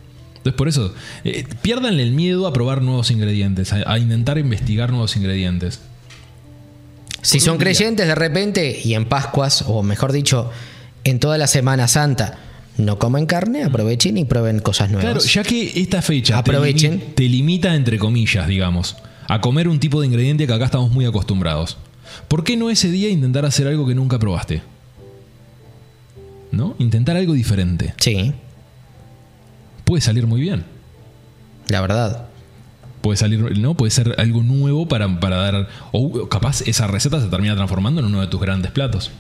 Entonces, por eso, eh, piérdanle el miedo a probar nuevos ingredientes, a, a intentar investigar nuevos ingredientes. Si son creyentes de repente y en Pascuas, o mejor dicho, en toda la Semana Santa, no comen carne, aprovechen y prueben cosas nuevas. Claro, ya que esta fecha te Aprovechen. limi- te, limita, entre comillas, digamos, a comer un tipo de ingrediente que acá estamos muy acostumbrados. ¿Por qué no ese día intentar hacer algo que nunca probaste? ¿No? Intentar algo diferente. Sí, Puede salir muy bien. la verdad. Puede salir, ¿no? Puede ser algo nuevo para, para dar. O capaz esa receta se termina transformando en uno de tus grandes platos.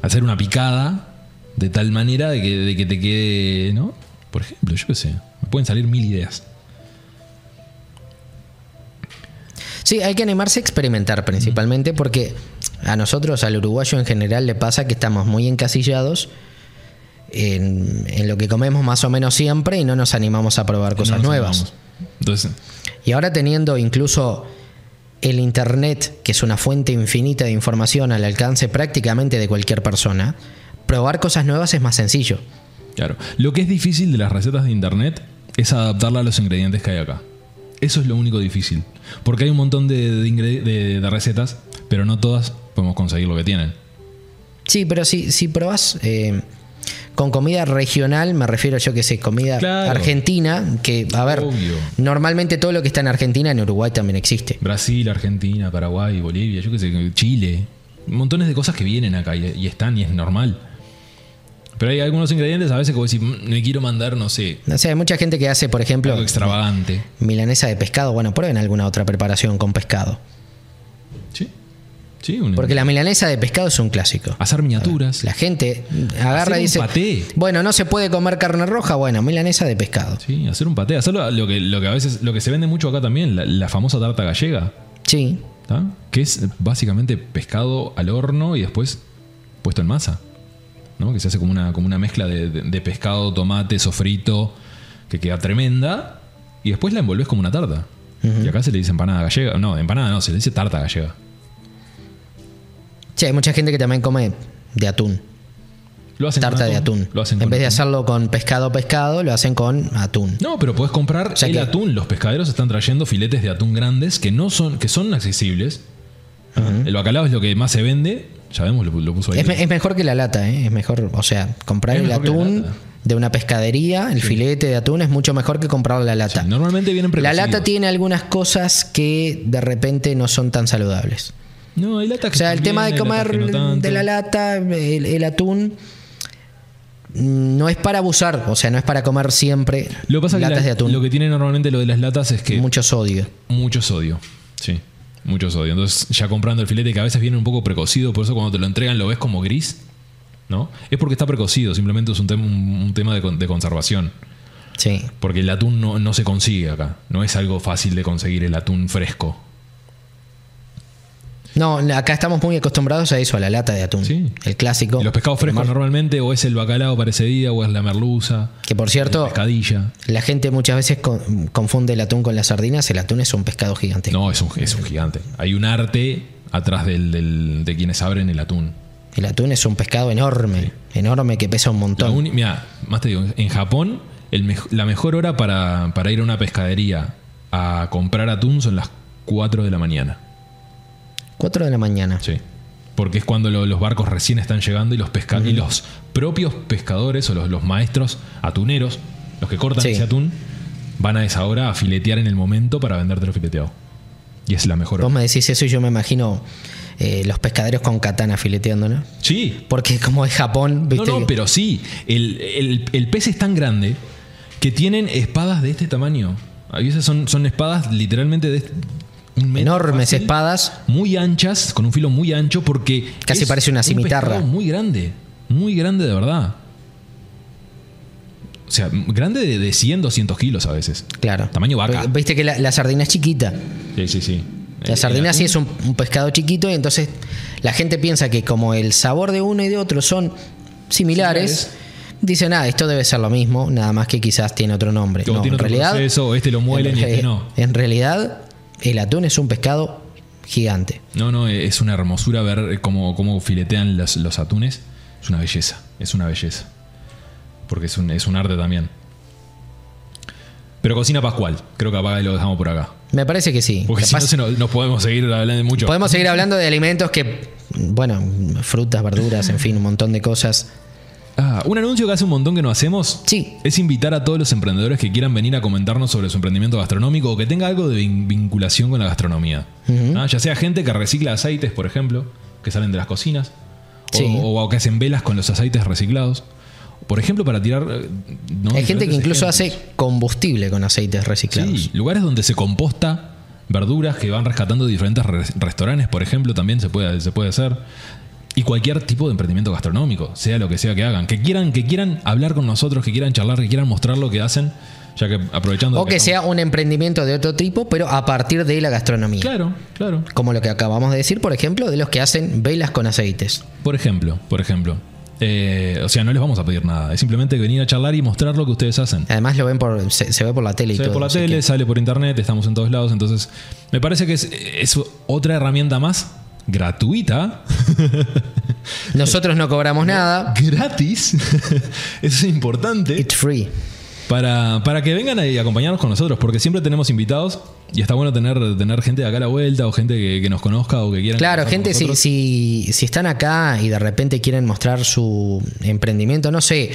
Hacer una picada de tal manera de que, de que te quede. ¿No? Por ejemplo, yo qué sé. Me pueden salir mil ideas. Sí, hay que animarse a experimentar principalmente porque a nosotros, al uruguayo en general, le pasa que estamos muy encasillados en, en lo que comemos más o menos siempre y no nos animamos a probar cosas No nuevas. Entonces, Y ahora teniendo incluso el Internet, que es una fuente infinita de información al alcance prácticamente de cualquier persona, probar cosas nuevas es más sencillo. claro. Lo que es difícil de las recetas de internet es adaptarla a los ingredientes que hay acá. Eso es lo único difícil. Porque hay un montón de, de ingre- de- de recetas, pero no todas podemos conseguir lo que tienen. Sí, pero si, si probás eh, con comida regional, me refiero yo que sé, comida Claro. argentina, que, a ver, Obvio. normalmente todo lo que está en Argentina, en Uruguay también existe. Brasil, Argentina, Paraguay, Bolivia, yo qué sé, Chile. Montones de cosas que vienen acá y, y están y es normal. Pero hay algunos ingredientes a veces que vos decís, "Mm, me quiero mandar, no sé, O sea, hay mucha gente que hace, por ejemplo, algo extravagante. milanesa de pescado. Bueno, prueben alguna otra preparación con pescado. Sí. Un- Porque la milanesa de pescado es un clásico. hacer miniaturas. La gente agarra Hacer y un dice, paté. bueno, no se puede comer carne roja, bueno, milanesa de pescado. Sí, hacer un paté, hacerlo lo que, lo que a veces, lo que se vende mucho acá también, la, la famosa tarta gallega, Sí, ¿tá? que es básicamente pescado al horno y después puesto en masa, ¿no? que se hace como una, como una mezcla de, de- de pescado, tomate, sofrito, que queda tremenda, y después la envolves como una tarta. Y acá se le dice empanada gallega, no, empanada no, se le dice tarta gallega. Sí, hay mucha gente que también come de atún, Lo hacen con tarta de atún. Lo hacen en con vez de atún. hacerlo con pescado pescado, lo hacen con atún. No, pero puedes comprar sea el que- atún. Los pescaderos están trayendo filetes de atún grandes que no son, que son accesibles. El bacalao es lo que más se vende. Ya vemos, lo, lo puso ahí. Es, me- es mejor que la lata, ¿eh? es mejor, o sea, comprar Es el atún de una pescadería, el filete de atún es mucho mejor que comprar la lata. Sí, normalmente vienen la lata tiene algunas cosas que de repente no son tan saludables. No, hay latas O que sea, el tema de comer que no de la lata, el, el atún, no es para abusar, o sea, no es para comer siempre Lo que pasa que latas la- de atún. lo que tiene normalmente lo de las latas es que Mucho sodio. mucho sodio. Sí. mucho sodio. Entonces, ya comprando el filete que a veces viene un poco precocido, por eso cuando te lo entregan lo ves como gris, ¿no? Es porque está precocido, simplemente es un, tema un, un tema de, con- de conservación. Sí. Porque el atún no, no se consigue acá. No es algo fácil de conseguir el atún fresco. No, acá estamos muy acostumbrados a eso, a la lata de atún. Sí. El clásico. Los pescados frescos normalmente o es el bacalao para ese día o es la merluza, Que por la cierto, pescadilla. la gente muchas veces con- confunde el atún con las sardinas. El atún es un pescado gigante. No, es un, es un gigante. Hay un arte atrás del, del- de quienes abren el atún. El atún es un pescado enorme, enorme que pesa un montón. mira, más te digo, en Japón el la mejor hora para, para ir a una pescadería a comprar atún son las 4 de la mañana. 4 de la mañana. Sí. Porque es cuando lo- los barcos recién están llegando y los, pesca y los propios pescadores o los, los maestros atuneros, los que cortan Sí. ese atún, van a esa hora a filetear en el momento para vendértelo fileteado. Y es la mejor Vos hora. me decís eso y yo me imagino eh, los pescaderos con katana fileteando, ¿no? Sí. Porque como es Japón, No, ¿viste? no, pero sí. El, el- el pez es tan grande que tienen espadas de este tamaño. A veces son, son espadas literalmente de este- un Enormes fácil, espadas. Muy anchas, con un filo muy ancho, porque. Casi es parece una un cimitarra. Muy grande. Muy grande de verdad. O sea, grande de, de 100, 200 kilos a veces. Claro. Tamaño vaca. Viste que la, la sardina es chiquita. Sí, sí, sí. La El- sardina el sí es un, un pescado chiquito y entonces la gente piensa que como el sabor de uno y de otro son similares, Similares. dicen, ah, esto debe ser lo mismo, nada más que quizás tiene otro nombre. No, tiene en otro realidad, proceso, o este lo muelen en, y este re- no. en realidad, el atún es un pescado gigante. No, no, es una hermosura ver cómo, cómo filetean los, los atunes. Es una belleza, es una belleza. Porque es un, es un arte también. Pero cocina Pascual, creo que apaga y lo dejamos por acá. Me parece que sí. Porque Capaz- si no, nos podemos seguir hablando de mucho. Podemos seguir hablando de alimentos que, bueno, frutas, verduras, en fin, un montón de cosas. Ah, un anuncio que hace un montón que no hacemos Sí. es invitar a todos los emprendedores que quieran venir a comentarnos sobre su emprendimiento gastronómico o que tenga algo de vin- vinculación con la gastronomía. Ah, ya sea gente que recicla aceites, por ejemplo, que salen de las cocinas, o- Sí. o, o que hacen velas con los aceites reciclados. Por ejemplo, para tirar... eh, ¿no? Hay gente que incluso ejemplos. hace combustible con aceites reciclados. Sí, lugares donde se composta verduras que van rescatando de diferentes re- restaurantes, por ejemplo, también se puede, se puede hacer. Y cualquier tipo de emprendimiento gastronómico, sea lo que sea que hagan. Que quieran, que quieran hablar con nosotros, que quieran charlar, que quieran mostrar lo que hacen, ya que aprovechando. O que sea un emprendimiento de otro tipo, pero a partir de la gastronomía. Claro, claro. Como lo que acabamos de decir, por ejemplo, de los que hacen velas con aceites. Por ejemplo, por ejemplo. Eh, o sea, no les vamos a pedir nada. Es simplemente venir a charlar y mostrar lo que ustedes hacen. Además lo ven por, se, se ve por la tele y Se ve por la tele, que- sale por internet, estamos en todos lados. Entonces, me parece que es, es otra herramienta más gratuita. [laughs] Nosotros no cobramos nada. gratis. [laughs] Eso es importante. It's free. Para, para que vengan y acompañarnos con nosotros, porque siempre tenemos invitados y está bueno tener, tener gente de acá a la vuelta o gente que, que nos conozca o que quieran. Claro, gente, si, si, si están acá y de repente quieren mostrar su emprendimiento, no sé,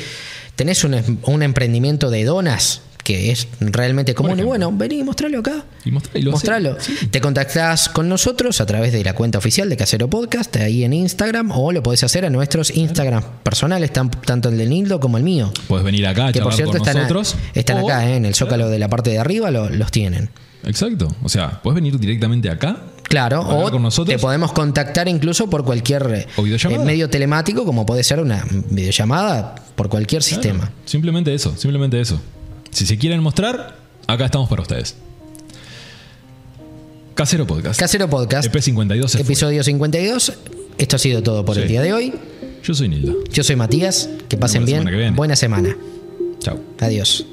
tenés un, em- un emprendimiento de donas que es realmente común y bueno, vení y mostralo acá. Y Mostralo. sí. Te contactás con nosotros a través de la cuenta oficial de Casero Podcast, ahí en Instagram, o lo podés hacer a nuestros Instagram personales, tan- tanto el de Nildo como el mío. Puedes venir acá a Que por cierto con están, a- nosotros. están o- acá, ¿eh? en el zócalo de la parte de arriba lo- los tienen. Exacto. O sea, puedes venir directamente acá. Claro, o con nosotros. te podemos contactar incluso por cualquier eh, eh, medio telemático, como puede ser una videollamada por cualquier sistema. Simplemente eso, simplemente eso. Si se quieren mostrar, acá estamos para ustedes. Casero Podcast. Casero Podcast, EP52 se fue. episodio 52. Esto ha sido todo por Sí. el día de hoy. Yo soy Nilda. Yo soy Matías, que pasen bien. que. Buena semana. Chao. Adiós.